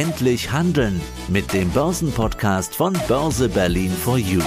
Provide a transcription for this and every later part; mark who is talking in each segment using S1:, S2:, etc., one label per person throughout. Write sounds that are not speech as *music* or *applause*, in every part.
S1: Endlich handeln mit dem Börsenpodcast von Börse Berlin for You.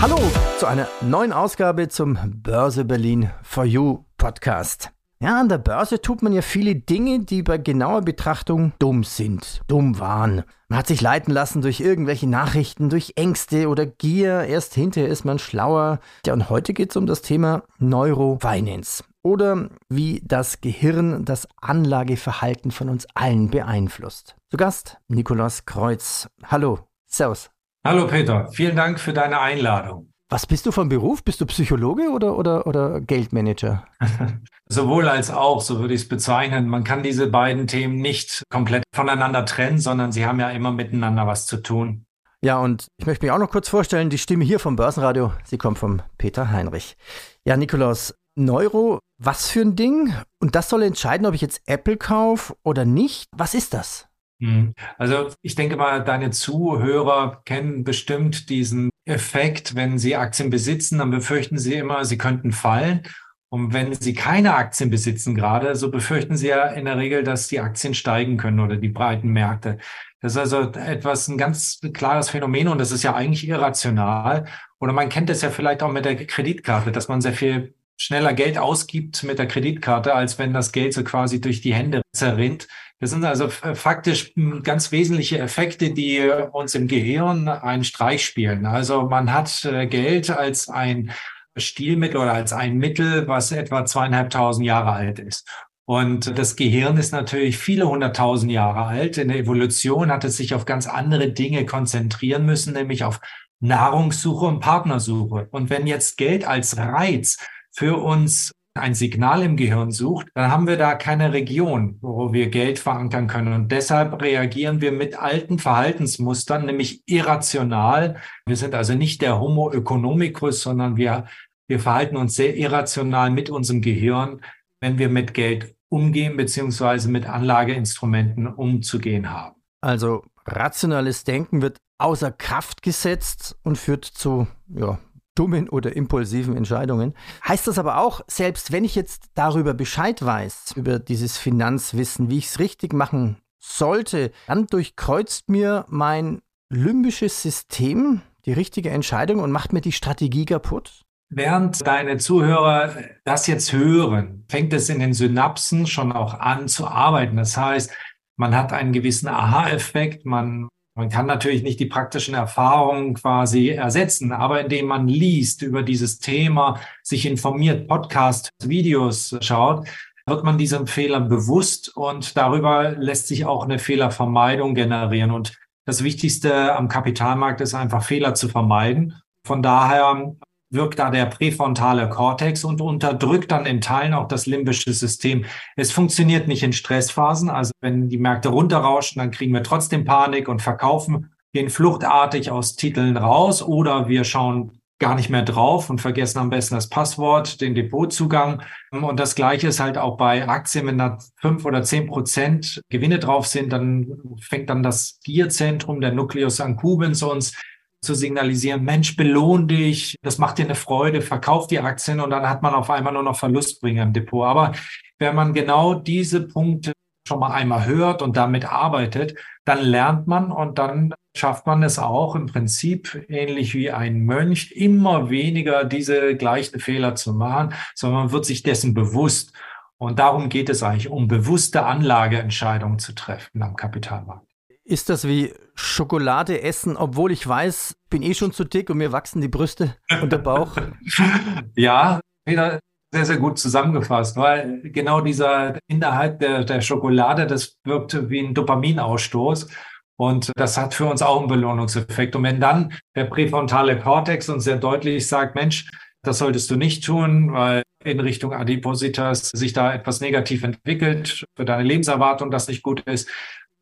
S2: Hallo zu einer neuen Ausgabe zum Börse Berlin for You Podcast. Ja, an der Börse tut man ja viele Dinge, die bei genauer Betrachtung dumm sind, dumm waren. Man hat sich leiten lassen durch irgendwelche Nachrichten, durch Ängste oder Gier. Erst hinterher ist man schlauer. Ja, und heute geht es um das Thema Neurofinance. Oder wie das Gehirn das Anlageverhalten von uns allen beeinflusst. Zu Gast Nikolaus Kreuz. Hallo, Servus.
S3: Hallo Peter, vielen Dank für deine Einladung.
S2: Was bist du vom Beruf? Bist du Psychologe oder, oder, oder Geldmanager? *laughs*
S3: Sowohl als auch, so würde ich es bezeichnen. Man kann diese beiden Themen nicht komplett voneinander trennen, sondern sie haben ja immer miteinander was zu tun.
S2: Ja, und ich möchte mich auch noch kurz vorstellen, die Stimme hier vom Börsenradio, sie kommt vom Peter Heinrich. Ja, Nikolaus, Neuro, was für ein Ding? Und das soll entscheiden, ob ich jetzt Apple kaufe oder nicht. Was ist das?
S3: Hm. Also ich denke mal, deine Zuhörer kennen bestimmt diesen Effekt, wenn sie Aktien besitzen, dann befürchten sie immer, sie könnten fallen. Und wenn sie keine Aktien besitzen gerade, so befürchten sie ja in der Regel, dass die Aktien steigen können oder die breiten Märkte. Das ist also etwas, ein ganz klares Phänomen und das ist ja eigentlich irrational. Oder man kennt es ja vielleicht auch mit der Kreditkarte, dass man sehr viel schneller Geld ausgibt mit der Kreditkarte, als wenn das Geld so quasi durch die Hände zerrinnt. Das sind also faktisch hm, ganz wesentliche Effekte, die uns im Gehirn einen Streich spielen. Also man hat äh, Geld als ein Stilmittel oder als ein Mittel, was etwa zweieinhalbtausend Jahre alt ist. Und das Gehirn ist natürlich viele hunderttausend Jahre alt. In der Evolution hat es sich auf ganz andere Dinge konzentrieren müssen, nämlich auf Nahrungssuche und Partnersuche. Und wenn jetzt Geld als Reiz für uns ein Signal im Gehirn sucht, dann haben wir da keine Region, wo wir Geld verankern können. Und deshalb reagieren wir mit alten Verhaltensmustern, nämlich irrational. Wir sind also nicht der Homo economicus, sondern wir, wir verhalten uns sehr irrational mit unserem Gehirn, wenn wir mit Geld umgehen, beziehungsweise mit Anlageinstrumenten umzugehen haben.
S2: Also rationales Denken wird außer Kraft gesetzt und führt zu ja, dummen oder impulsiven Entscheidungen. Heißt das aber auch, selbst wenn ich jetzt darüber Bescheid weiß, über dieses Finanzwissen, wie ich es richtig machen sollte, dann durchkreuzt mir mein limbisches System die richtige Entscheidung und macht mir die Strategie kaputt?
S3: Während deine Zuhörer das jetzt hören, fängt es in den Synapsen schon auch an zu arbeiten. Das heißt, man hat einen gewissen Aha-Effekt, man man kann natürlich nicht die praktischen Erfahrungen quasi ersetzen, aber indem man liest über dieses Thema, sich informiert, Podcast, Videos schaut, wird man diesem Fehler bewusst und darüber lässt sich auch eine Fehlervermeidung generieren. Und das Wichtigste am Kapitalmarkt ist einfach Fehler zu vermeiden. Von daher wirkt da der präfrontale Kortex und unterdrückt dann in Teilen auch das limbische System. Es funktioniert nicht in Stressphasen. Also wenn die Märkte runterrauschen, dann kriegen wir trotzdem Panik und verkaufen, gehen fluchtartig aus Titeln raus oder wir schauen gar nicht mehr drauf und vergessen am besten das Passwort, den Depotzugang. Und das Gleiche ist halt auch bei Aktien, wenn da fünf oder zehn Prozent Gewinne drauf sind, dann fängt dann das Gierzentrum, der Nucleus accumbens uns zu signalisieren, Mensch, belohn dich, das macht dir eine Freude, verkauf die Aktien und dann hat man auf einmal nur noch Verlustbringer im Depot. Aber wenn man genau diese Punkte schon mal einmal hört und damit arbeitet, dann lernt man und dann schafft man es auch im Prinzip ähnlich wie ein Mönch immer weniger diese gleichen Fehler zu machen, sondern man wird sich dessen bewusst. Und darum geht es eigentlich, um bewusste Anlageentscheidungen zu treffen am Kapitalmarkt.
S2: Ist das wie Schokolade essen, obwohl ich weiß, bin eh schon zu dick und mir wachsen die Brüste *laughs* und der Bauch?
S3: ja, Peter, sehr, sehr gut zusammengefasst, weil genau dieser Inhalt der, der Schokolade, das wirkt wie ein Dopaminausstoß. Und das hat für uns auch einen Belohnungseffekt. Und wenn dann der präfrontale Kortex uns sehr deutlich sagt, Mensch, das solltest du nicht tun, weil in Richtung Adipositas sich da etwas negativ entwickelt, für deine Lebenserwartung das nicht gut ist,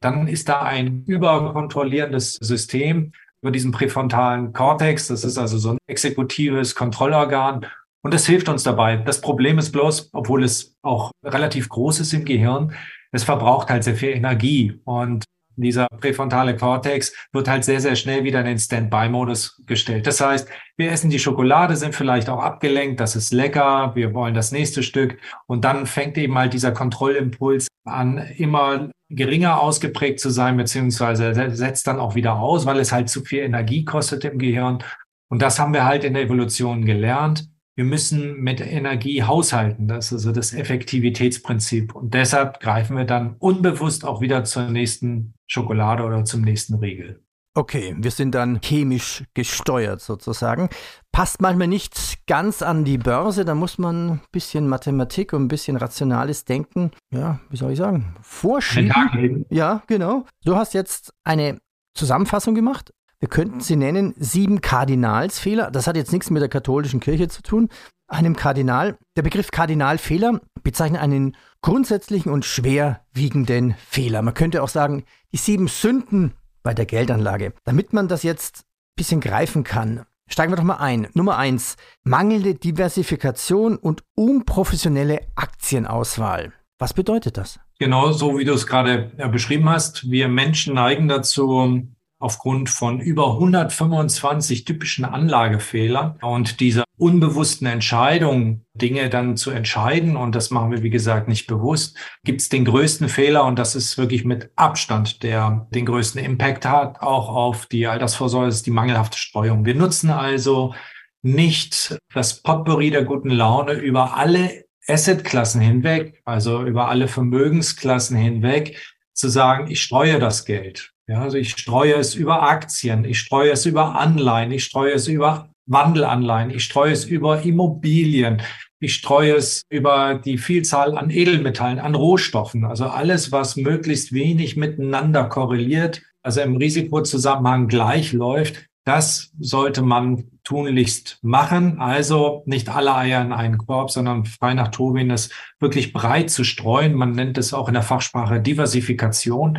S3: dann ist da ein überkontrollierendes System über diesen präfrontalen Kortex. Das ist also so ein exekutives Kontrollorgan. Und das hilft uns dabei. Das Problem ist bloß, obwohl es auch relativ groß ist im Gehirn, es verbraucht halt sehr viel Energie. Und dieser präfrontale Cortex wird halt sehr, sehr schnell wieder in den Standby-Modus gestellt. Das heißt, wir essen die Schokolade, sind vielleicht auch abgelenkt, das ist lecker, wir wollen das nächste Stück und dann fängt eben halt dieser Kontrollimpuls an, immer geringer ausgeprägt zu sein, beziehungsweise setzt dann auch wieder aus, weil es halt zu viel Energie kostet im Gehirn. Und das haben wir halt in der Evolution gelernt. Wir müssen mit Energie haushalten. Das ist also das Effektivitätsprinzip. Und deshalb greifen wir dann unbewusst auch wieder zur nächsten Schokolade oder zum nächsten Riegel.
S2: Okay, wir sind dann chemisch gesteuert sozusagen. Passt manchmal nicht ganz an die Börse, da muss man ein bisschen Mathematik und ein bisschen rationales Denken, ja, wie soll ich sagen, vorschieben. Ja, genau. Du hast jetzt eine Zusammenfassung gemacht. Wir könnten sie nennen sieben Kardinalsfehler. Das hat jetzt nichts mit der katholischen Kirche zu tun. Einem Kardinal, der Begriff Kardinalfehler bezeichnet einen grundsätzlichen und schwerwiegenden Fehler. Man könnte auch sagen, die sieben Sünden bei der Geldanlage. Damit man das jetzt ein bisschen greifen kann, steigen wir doch mal ein. Nummer eins, mangelnde Diversifikation und unprofessionelle Aktienauswahl. Was bedeutet das?
S3: Genau so, wie du es gerade beschrieben hast. Wir Menschen neigen dazu, aufgrund von über 125 typischen Anlagefehlern und dieser unbewussten Entscheidung, Dinge dann zu entscheiden, und das machen wir, wie gesagt, nicht bewusst, gibt es den größten Fehler, und das ist wirklich mit Abstand, der den größten Impact hat, auch auf die Altersvorsorge, ist die mangelhafte Streuung. Wir nutzen also nicht das Potpourri der guten Laune über alle Assetklassen hinweg, also über alle Vermögensklassen hinweg, zu sagen, ich streue das Geld. Ja, also ich streue es über Aktien, ich streue es über Anleihen, ich streue es über Wandelanleihen, ich streue es über Immobilien, ich streue es über die Vielzahl an Edelmetallen, an Rohstoffen, also alles, was möglichst wenig miteinander korreliert, also im Risikozusammenhang gleich läuft, das sollte man tunlichst machen. Also nicht alle Eier in einen Korb, sondern frei nach Tobin es wirklich breit zu streuen. Man nennt es auch in der Fachsprache Diversifikation.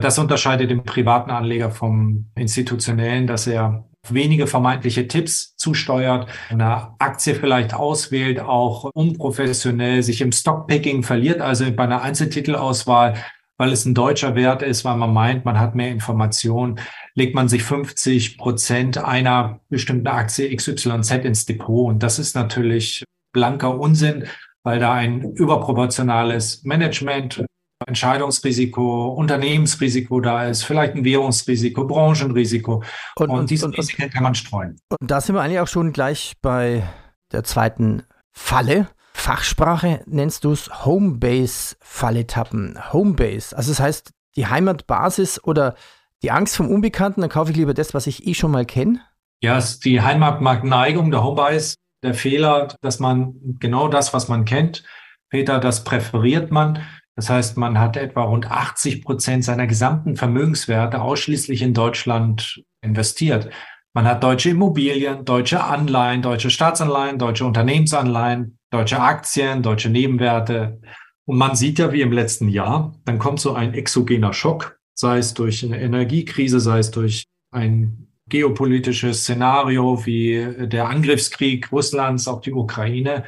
S3: Das unterscheidet den privaten Anleger vom institutionellen, dass er wenige vermeintliche Tipps zusteuert, eine Aktie vielleicht auswählt, auch unprofessionell sich im Stockpicking verliert, also bei einer Einzeltitelauswahl, weil es ein deutscher Wert ist, weil man meint, man hat mehr Informationen, legt man sich 50 Prozent einer bestimmten Aktie XYZ ins Depot. Und das ist natürlich blanker Unsinn, weil da ein überproportionales Management Entscheidungsrisiko, Unternehmensrisiko da ist, vielleicht ein Währungsrisiko, Branchenrisiko. Und, und diese und, Risiken kann man streuen.
S2: Und da sind wir eigentlich auch schon gleich bei der zweiten Falle. Fachsprache nennst du es Homebase-Falle-Tappen. Homebase, also das heißt die Heimatbasis oder die Angst vom Unbekannten, dann kaufe ich lieber das, was ich eh schon mal kenne.
S3: Ja, es ist die Heimatmarktneigung, der Homebase, der Fehler, dass man genau das, was man kennt, Peter, das präferiert man. Das heißt, man hat etwa rund 80 Prozent seiner gesamten Vermögenswerte ausschließlich in Deutschland investiert. Man hat deutsche Immobilien, deutsche Anleihen, deutsche Staatsanleihen, deutsche Unternehmensanleihen, deutsche Aktien, deutsche Nebenwerte. Und man sieht ja, wie im letzten Jahr, dann kommt so ein exogener Schock, sei es durch eine Energiekrise, sei es durch ein geopolitisches Szenario wie der Angriffskrieg Russlands auf die Ukraine.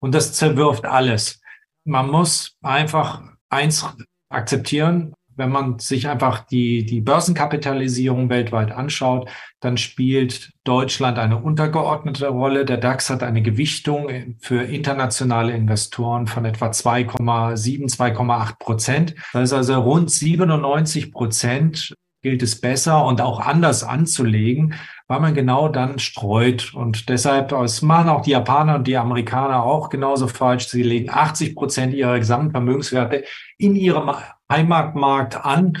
S3: Und das zerwirft alles. Man muss einfach eins akzeptieren, wenn man sich einfach die, die Börsenkapitalisierung weltweit anschaut, dann spielt Deutschland eine untergeordnete Rolle. Der DAX hat eine Gewichtung für internationale Investoren von etwa 2,7, 2,8 Prozent. Das ist also rund 97 Prozent gilt es besser und auch anders anzulegen, weil man genau dann streut. Und deshalb, das machen auch die Japaner und die Amerikaner auch genauso falsch. Sie legen 80 Prozent ihrer gesamten Vermögenswerte in ihrem Heimatmarkt an.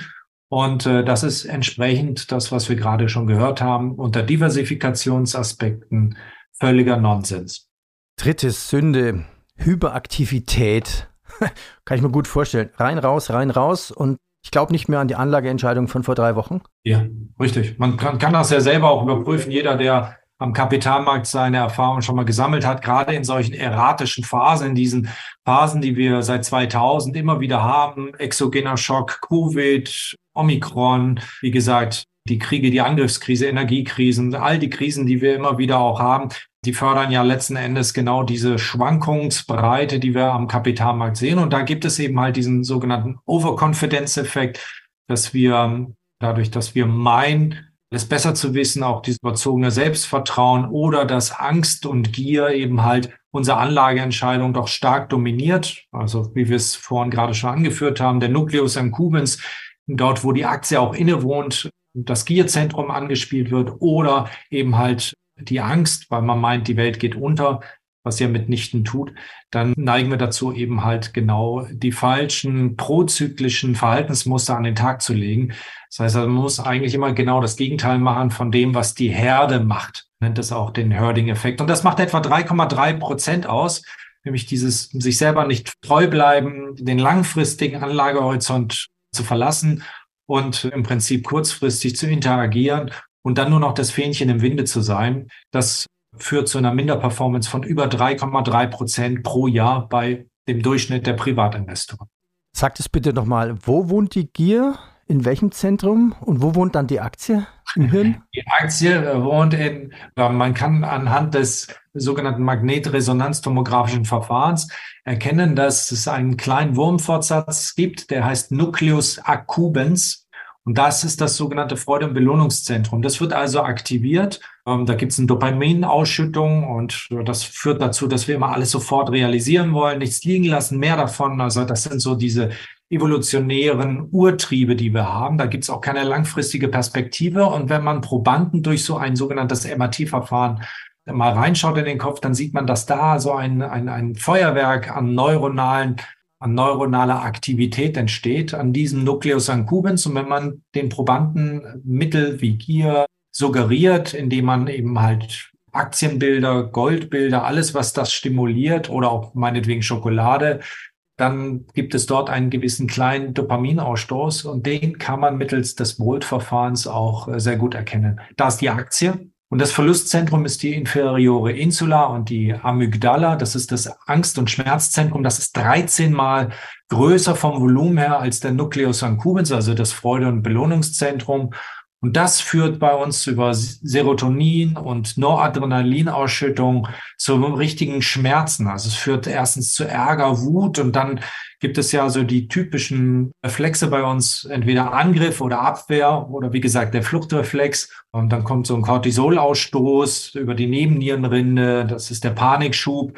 S3: Und äh, das ist entsprechend das, was wir gerade schon gehört haben, unter Diversifikationsaspekten völliger Nonsens.
S2: Dritte Sünde, Hyperaktivität. *laughs* Kann ich mir gut vorstellen. Rein, raus, rein, raus. Und ich glaube nicht mehr an die Anlageentscheidung von vor drei Wochen.
S3: Ja, richtig. Man kann, kann das ja selber auch überprüfen. Jeder, der am Kapitalmarkt seine Erfahrungen schon mal gesammelt hat, gerade in solchen erratischen Phasen, in diesen Phasen, die wir seit 2000 immer wieder haben, exogener Schock, Covid, Omikron, wie gesagt, die Kriege, die Angriffskrise, Energiekrisen, all die Krisen, die wir immer wieder auch haben, die fördern ja letzten Endes genau diese Schwankungsbreite, die wir am Kapitalmarkt sehen. Und da gibt es eben halt diesen sogenannten Overconfidence-Effekt. dass wir dadurch, dass wir meinen, es besser zu wissen, auch dieses überzogene Selbstvertrauen oder dass Angst und Gier eben halt unsere Anlageentscheidung doch stark dominiert. Also wie wir es vorhin gerade schon angeführt haben, der Nucleus accumbens, dort wo die Aktie auch innewohnt, das Gierzentrum angespielt wird oder eben halt die Angst, weil man meint, die Welt geht unter, was ja mitnichten tut, dann neigen wir dazu eben halt genau die falschen prozyklischen Verhaltensmuster an den Tag zu legen. Das heißt, man muss eigentlich immer genau das Gegenteil machen von dem, was die Herde macht. Nennt es auch den Herding-Effekt. Und das macht etwa 3,3 Prozent aus, nämlich dieses sich selber nicht treu bleiben, den langfristigen Anlagehorizont zu verlassen und im Prinzip kurzfristig zu interagieren und dann nur noch das Fähnchen im Winde zu sein. Das führt zu einer Minderperformance von über 3,3 Prozent pro Jahr bei dem Durchschnitt der Privatinvestoren.
S2: Sagt es bitte nochmal, wo wohnt die Gier? In welchem Zentrum? Und wo wohnt dann die Aktie im *laughs* Hirn?
S3: Die Aktie wohnt in, man kann anhand des sogenannten Magnetresonanztomografischen Verfahrens erkennen, dass es einen kleinen Wurmfortsatz gibt, der heißt Nucleus accumbens. Und das ist das sogenannte Freude- und Belohnungszentrum. Das wird also aktiviert. Ähm, da gibt es eine Dopaminausschüttung und das führt dazu, dass wir immer alles sofort realisieren wollen, nichts liegen lassen, mehr davon. Also das sind so diese evolutionären Urtriebe, die wir haben. Da gibt es auch keine langfristige Perspektive. Und wenn man Probanden durch so ein sogenanntes MRT-Verfahren mal reinschaut in den Kopf, dann sieht man, dass da so ein, ein, ein Feuerwerk an neuronalen an neuronaler Aktivität entsteht, an diesem Nucleus accumbens. Und wenn man den Probanden Mittel wie Gier suggeriert, indem man eben halt Aktienbilder, Goldbilder, alles, was das stimuliert oder auch meinetwegen Schokolade, dann gibt es dort einen gewissen kleinen Dopaminausstoß und den kann man mittels des Bolt-Verfahrens auch äh, sehr gut erkennen. Da ist die Aktie, und das Verlustzentrum ist die inferiore Insula und die Amygdala. Das ist das Angst- und Schmerzzentrum. Das ist 13 mal größer vom Volumen her als der Nucleus accumbens, also das Freude- und Belohnungszentrum. Und das führt bei uns über Serotonin und Noradrenalinausschüttung zu richtigen Schmerzen. Also es führt erstens zu Ärger, Wut und dann gibt es ja so die typischen Reflexe bei uns, entweder Angriff oder Abwehr oder wie gesagt der Fluchtreflex. Und dann kommt so ein Cortisolausstoß über die Nebennierenrinde. Das ist der Panikschub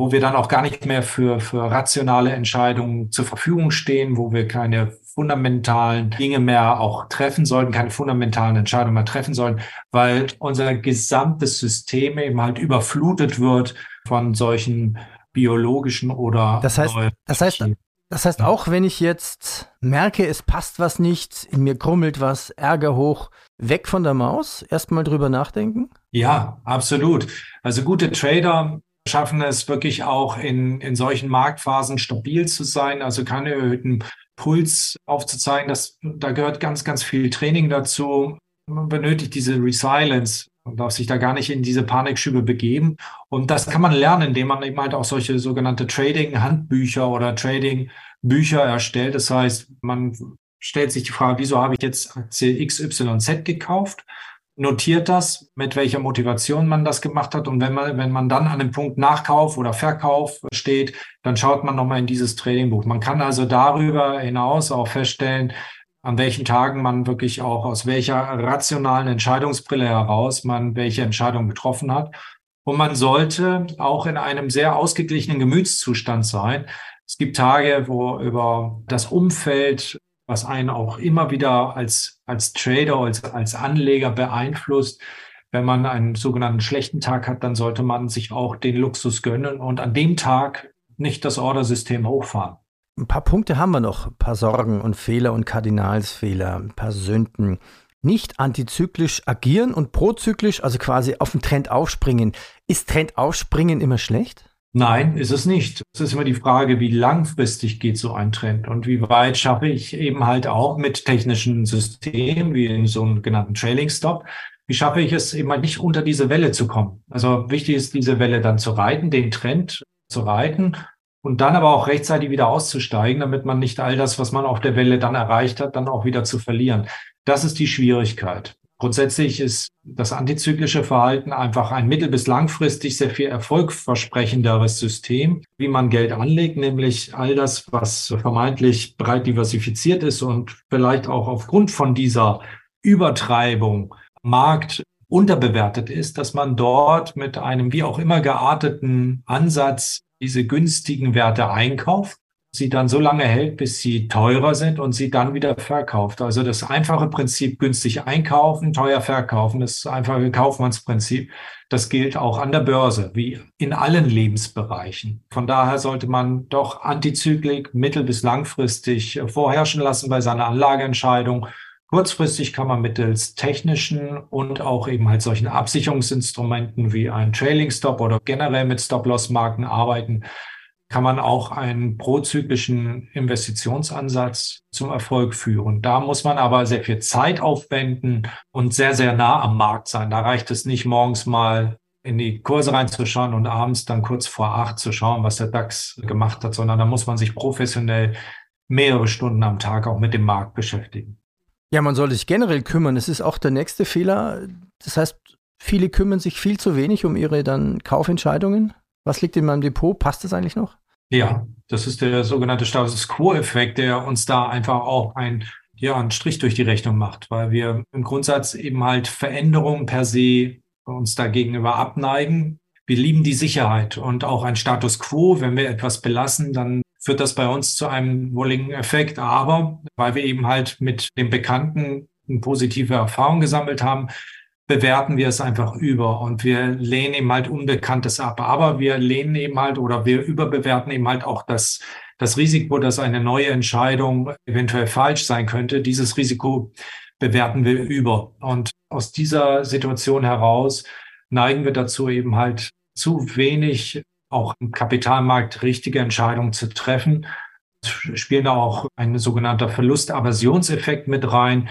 S3: wo wir dann auch gar nicht mehr für, für rationale Entscheidungen zur Verfügung stehen, wo wir keine fundamentalen Dinge mehr auch treffen sollten, keine fundamentalen Entscheidungen mehr treffen sollen, weil unser gesamtes System eben halt überflutet wird von solchen biologischen oder
S2: das heißt, das heißt, das heißt auch, wenn ich jetzt merke, es passt was nicht, in mir krummelt was, Ärger hoch, weg von der Maus, erstmal drüber nachdenken?
S3: Ja, absolut. Also gute Trader schaffen es wirklich auch in, in solchen Marktphasen stabil zu sein, also keine erhöhten Puls aufzuzeigen. Das, da gehört ganz, ganz viel Training dazu. Man benötigt diese Resilience und darf sich da gar nicht in diese Panikschübe begeben. Und das kann man lernen, indem man eben halt auch solche sogenannte Trading-Handbücher oder Trading-Bücher erstellt. Das heißt, man stellt sich die Frage, wieso habe ich jetzt Aktie XYZ gekauft? notiert das, mit welcher Motivation man das gemacht hat. Und wenn man, wenn man dann an dem Punkt Nachkauf oder Verkauf steht, dann schaut man nochmal in dieses Tradingbuch. Man kann also darüber hinaus auch feststellen, an welchen Tagen man wirklich auch aus welcher rationalen Entscheidungsbrille heraus man welche Entscheidung getroffen hat. Und man sollte auch in einem sehr ausgeglichenen Gemütszustand sein. Es gibt Tage, wo über das Umfeld was einen auch immer wieder als, als Trader, als, als Anleger beeinflusst. Wenn man einen sogenannten schlechten Tag hat, dann sollte man sich auch den Luxus gönnen und an dem Tag nicht das Ordersystem hochfahren.
S2: Ein paar Punkte haben wir noch, ein paar Sorgen und Fehler und Kardinalsfehler, ein paar Sünden. Nicht antizyklisch agieren und prozyklisch, also quasi auf den Trend aufspringen. Ist Trend aufspringen immer schlecht?
S3: Nein, ist es nicht. Es ist immer die Frage, wie langfristig geht so ein Trend und wie weit schaffe ich eben halt auch mit technischen Systemen wie in so einem genannten Trailing Stop, wie schaffe ich es eben halt nicht unter diese Welle zu kommen. Also wichtig ist, diese Welle dann zu reiten, den Trend zu reiten und dann aber auch rechtzeitig wieder auszusteigen, damit man nicht all das, was man auf der Welle dann erreicht hat, dann auch wieder zu verlieren. Das ist die Schwierigkeit. Grundsätzlich ist das antizyklische Verhalten einfach ein mittel- bis langfristig sehr viel erfolgversprechenderes System, wie man Geld anlegt, nämlich all das, was vermeintlich breit diversifiziert ist und vielleicht auch aufgrund von dieser Übertreibung Markt unterbewertet ist, dass man dort mit einem wie auch immer gearteten Ansatz diese günstigen Werte einkauft sie dann so lange hält, bis sie teurer sind und sie dann wieder verkauft. Also das einfache Prinzip günstig einkaufen, teuer verkaufen, das einfache Kaufmannsprinzip, das gilt auch an der Börse, wie in allen Lebensbereichen. Von daher sollte man doch Antizyklik mittel- bis langfristig vorherrschen lassen bei seiner Anlageentscheidung. Kurzfristig kann man mittels technischen und auch eben halt solchen Absicherungsinstrumenten wie ein Trailing Stop oder generell mit Stop-Loss-Marken arbeiten kann man auch einen prozyklischen Investitionsansatz zum Erfolg führen. Da muss man aber sehr viel Zeit aufwenden und sehr, sehr nah am Markt sein. Da reicht es nicht morgens mal in die Kurse reinzuschauen und abends dann kurz vor acht zu schauen, was der DAX gemacht hat, sondern da muss man sich professionell mehrere Stunden am Tag auch mit dem Markt beschäftigen.
S2: Ja, man soll sich generell kümmern. Das ist auch der nächste Fehler. Das heißt, viele kümmern sich viel zu wenig um ihre dann Kaufentscheidungen. Was liegt in meinem Depot? Passt das eigentlich noch?
S3: Ja, das ist der sogenannte Status Quo-Effekt, der uns da einfach auch ein, ja, einen Strich durch die Rechnung macht, weil wir im Grundsatz eben halt Veränderungen per se uns dagegenüber abneigen. Wir lieben die Sicherheit und auch ein Status Quo, wenn wir etwas belassen, dann führt das bei uns zu einem wohligen Effekt. Aber weil wir eben halt mit dem Bekannten eine positive Erfahrung gesammelt haben, bewerten wir es einfach über und wir lehnen eben halt Unbekanntes ab. Aber wir lehnen eben halt oder wir überbewerten eben halt auch das, das Risiko, dass eine neue Entscheidung eventuell falsch sein könnte. Dieses Risiko bewerten wir über. Und aus dieser Situation heraus neigen wir dazu eben halt zu wenig auch im Kapitalmarkt richtige Entscheidungen zu treffen. Es spielen auch ein sogenannter Verlustaversionseffekt mit rein.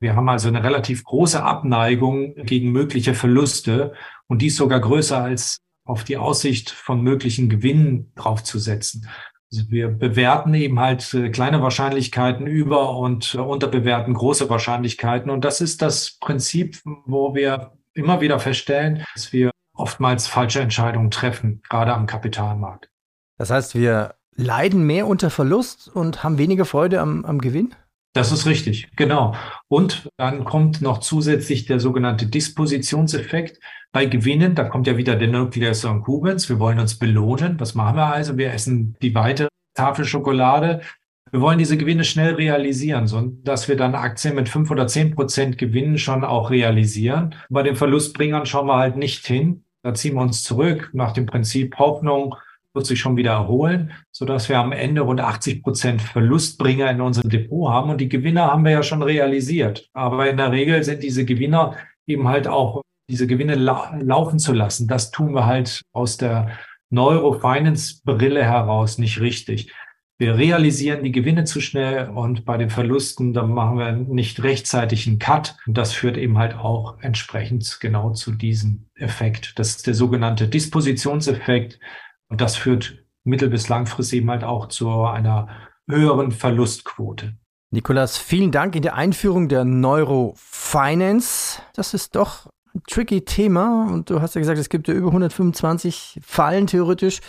S3: Wir haben also eine relativ große Abneigung gegen mögliche Verluste und dies sogar größer als auf die Aussicht von möglichen Gewinnen draufzusetzen. Also wir bewerten eben halt äh, kleine Wahrscheinlichkeiten über und äh, unterbewerten große Wahrscheinlichkeiten. Und das ist das Prinzip, wo wir immer wieder feststellen, dass wir oftmals falsche Entscheidungen treffen, gerade am Kapitalmarkt.
S2: Das heißt, wir leiden mehr unter Verlust und haben weniger Freude am, am Gewinn?
S3: Das ist richtig, genau. Und dann kommt noch zusätzlich der sogenannte Dispositionseffekt bei Gewinnen. Da kommt ja wieder der Nucleus Concubens. Wir wollen uns belohnen. Was machen wir also? Wir essen die weitere Tafel Schokolade. Wir wollen diese Gewinne schnell realisieren, so dass wir dann Aktien mit fünf oder zehn Prozent Gewinnen schon auch realisieren. Bei den Verlustbringern schauen wir halt nicht hin. Da ziehen wir uns zurück nach dem Prinzip Hoffnung, wird sich schon wieder erholen, so dass wir am Ende rund 80 Prozent Verlustbringer in unserem Depot haben. Und die Gewinner haben wir ja schon realisiert. Aber in der Regel sind diese Gewinner eben halt auch diese Gewinne la laufen zu lassen. Das tun wir halt aus der Neurofinance-Brille heraus nicht richtig. Wir realisieren die Gewinne zu schnell und bei den Verlusten, dann machen wir nicht rechtzeitig einen Cut. Und das führt eben halt auch entsprechend genau zu diesem Effekt. Das ist der sogenannte Dispositionseffekt. Und das führt mittel- bis langfristig eben halt auch zu einer höheren Verlustquote.
S2: Nikolas, vielen Dank in der Einführung der Neurofinance. Das ist doch ein tricky Thema und du hast ja gesagt, es gibt ja über 125 Fallen theoretisch.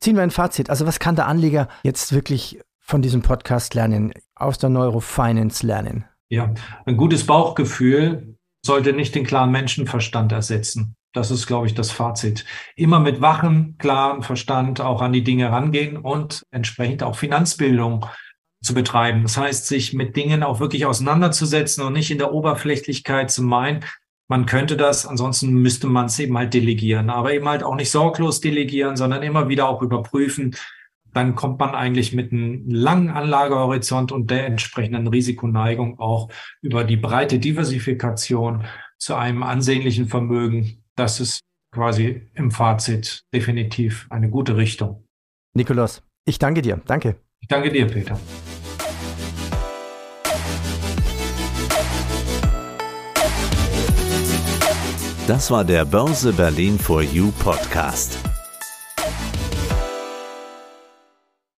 S2: Ziehen wir ein Fazit. Also was kann der Anleger jetzt wirklich von diesem Podcast lernen, aus der Neurofinance lernen?
S3: Ja, ein gutes Bauchgefühl sollte nicht den klaren Menschenverstand ersetzen. Das ist, glaube ich, das Fazit. Immer mit wachem, klaren Verstand auch an die Dinge rangehen und entsprechend auch Finanzbildung zu betreiben. Das heißt, sich mit Dingen auch wirklich auseinanderzusetzen und nicht in der Oberflächlichkeit zu meinen, man könnte das, ansonsten müsste man es eben halt delegieren, aber eben halt auch nicht sorglos delegieren, sondern immer wieder auch überprüfen. Dann kommt man eigentlich mit einem langen Anlagehorizont und der entsprechenden Risikoneigung auch über die breite Diversifikation zu einem ansehnlichen Vermögen das ist quasi im Fazit definitiv eine gute Richtung.
S2: Nikolaus, ich danke dir. Danke.
S3: Ich danke dir, Peter.
S1: Das war der Börse Berlin for You Podcast.